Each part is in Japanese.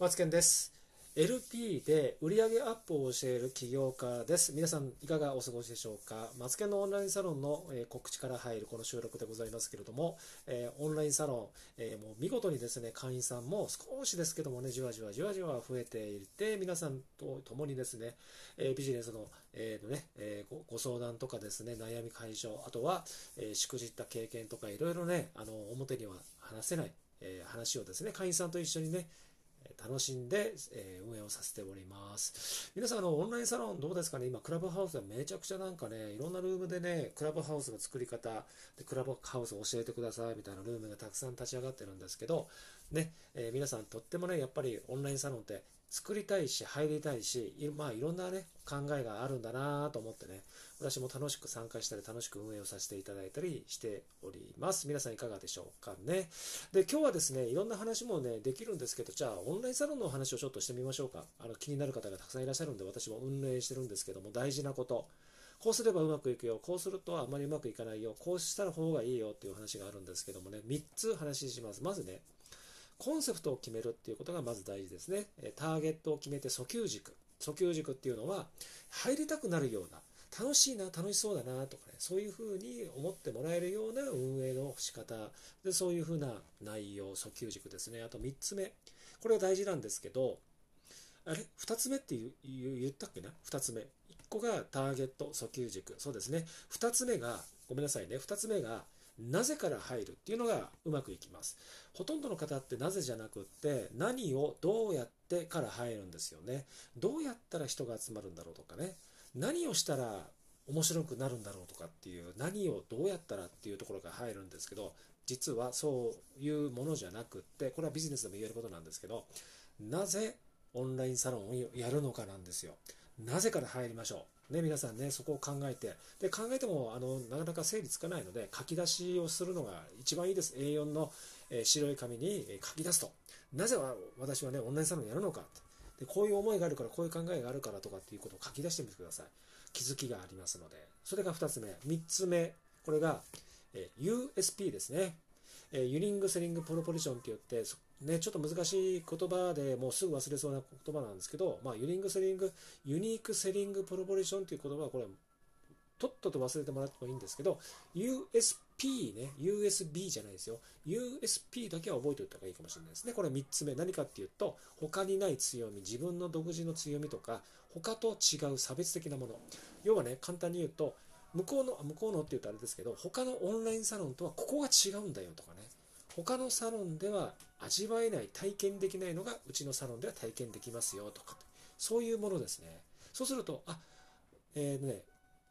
マツケンです。LP で売上アップを教える起業家です。皆さんいかがお過ごしでしょうか？マツケンのオンラインサロンの、告知から入るこの収録でございますけれども、オンラインサロン、もう見事にですね、会員さんも少しですけどもね、じわじわじわじわ増えていて、皆さんと共にですね、ビジネスの、えーのねえごご相談とかですね、悩み解消、あとは、えしくじった経験とかいろいろね、あの表には話せない、え話をですね、会員さんと一緒にね、楽しんで、え運営をさせております。皆さん、あの、オンラインサロンどうですかね？今、クラブハウスはめちゃくちゃなんかね、いろんなルームでね、クラブハウスの作り方、でクラブハウスを教えてくださいみたいなルームがたくさん立ち上がってるんですけど、ね、えー、皆さんとってもね、やっぱりオンラインサロンって作りたいし、入りたいし、まあ、いろんなね、考えがあるんだなと思ってね、私も楽しく参加したり、楽しく運営をさせていただいたりしております。皆さんいかがでしょうかね。で、今日はですね、いろんな話もね、できるんですけど、じゃあ、オンラインサロンの話をちょっとしてみましょうか。あの、気になる方がたくさんいらっしゃるんで、私も運営してるんですけども、大事なこと。こうすればうまくいくよ、こうするとあまりうまくいかないよ、こうした方がいいよっていう話があるんですけどもね、3つ話します。まずね、コンセプトを決めるっていうことがまず大事ですね。ターゲットを決めて訴求軸。訴求軸っていうのは、入りたくなるような、楽しいな、楽しそうだなとかね、そういうふうに思ってもらえるような運営の仕方で、そういうふうな内容、訴求軸ですね。あと3つ目。これは大事なんですけど、あれ ?2 つ目って言ったっけな ?2 つ目。1個がターゲット、訴求軸。そうですね。2つ目が、ごめんなさいね。2つ目が、なぜから入るっていうのがうまくいきます。ほとんどの方ってなぜじゃなくって何をどうやってから入るんですよね。どうやったら人が集まるんだろうとかね。何をしたら面白くなるんだろうとかっていう何をどうやったらっていうところが入るんですけど実はそういうものじゃなくってこれはビジネスでも言えることなんですけどなぜオンラインサロンをやるのかなんですよ。なぜから入りましょう。ね、皆さんね、そこを考えて、で考えてもあのなかなか整理つかないので、書き出しをするのが一番いいです。A4 の、えー、白い紙に書き出すと。なぜ私はね、オンラインサロンやるのかで。こういう思いがあるから、こういう考えがあるからとかっていうことを書き出してみてください。気づきがありますので。それが2つ目。3つ目、これが、えー、USP ですね。えー、 unique selling proposition って言って、ね、ちょっと難しい言葉でもうすぐ忘れそうな言葉なんですけど、まあ、 unique selling、unique selling proposition という言葉はこれ、とっとと忘れてもらってもいいんですけど、USP ね、USB じゃないですよ。USP だけは覚えておいた方がいいかもしれないですね。これ3つ目。何かっていうと、他にない強み、自分の独自の強みとか、他と違う差別的なもの。要はね、簡単に言うと、向こうの、向こうのって言うとあれですけど、他のオンラインサロンとはここが違うんだよとかね。他のサロンでは味わえない体験できないのがうちのサロンでは体験できますよとかそういうものですねそうするとあえー、ね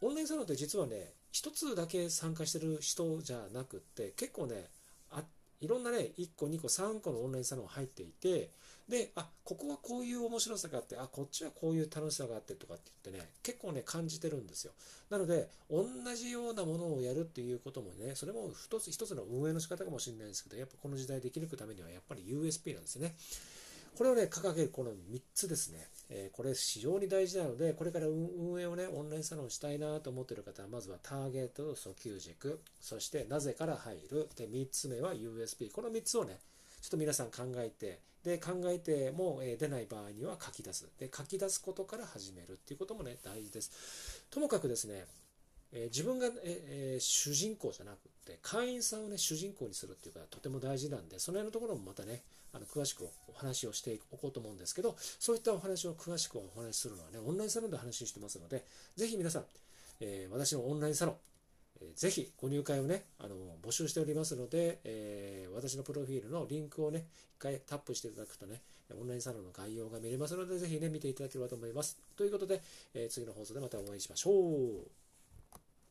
オンラインサロンって実はね一つだけ参加してる人じゃなくって結構ねあいろんなね1個2個3個のオンラインサロン入っていてであここはこういう面白さがあってあこっちはこういう楽しさがあってとかって言ってね結構ね感じてるんですよなので同じようなものをやるっていうこともねそれも一つ一つの運営の仕方かもしれないんですけどやっぱこの時代で生きるためにはやっぱり USP なんですねこれをね、掲げるこの3つですね。えー、これ非常に大事なので、これから運営をね、オンラインサロンしたいなと思っている方は、まずはターゲットと訴求軸、そしてなぜから入る、で、3つ目は USP。この3つをね、ちょっと皆さん考えて、で、考えても、出ない場合には書き出す。で、書き出すことから始めるっていうこともね、大事です。ともかくですね、え自分が、えー、主人公じゃなくて会員さんをね主人公にするっていうかとても大事なんでその辺のところもまたねあの詳しくお話をしておこうと思うんですけどそういったお話を詳しくお話しするのはねオンラインサロンで話してますのでぜひ皆さん、えー、私のオンラインサロンぜひご入会をね、あの募集しておりますので、えー、私のプロフィールのリンクをね、一回タップしていただくとね、オンラインサロンの概要が見れますので、ぜひね、見ていただければと思います。ということで、えー、次の放送でまたお会いしましょう。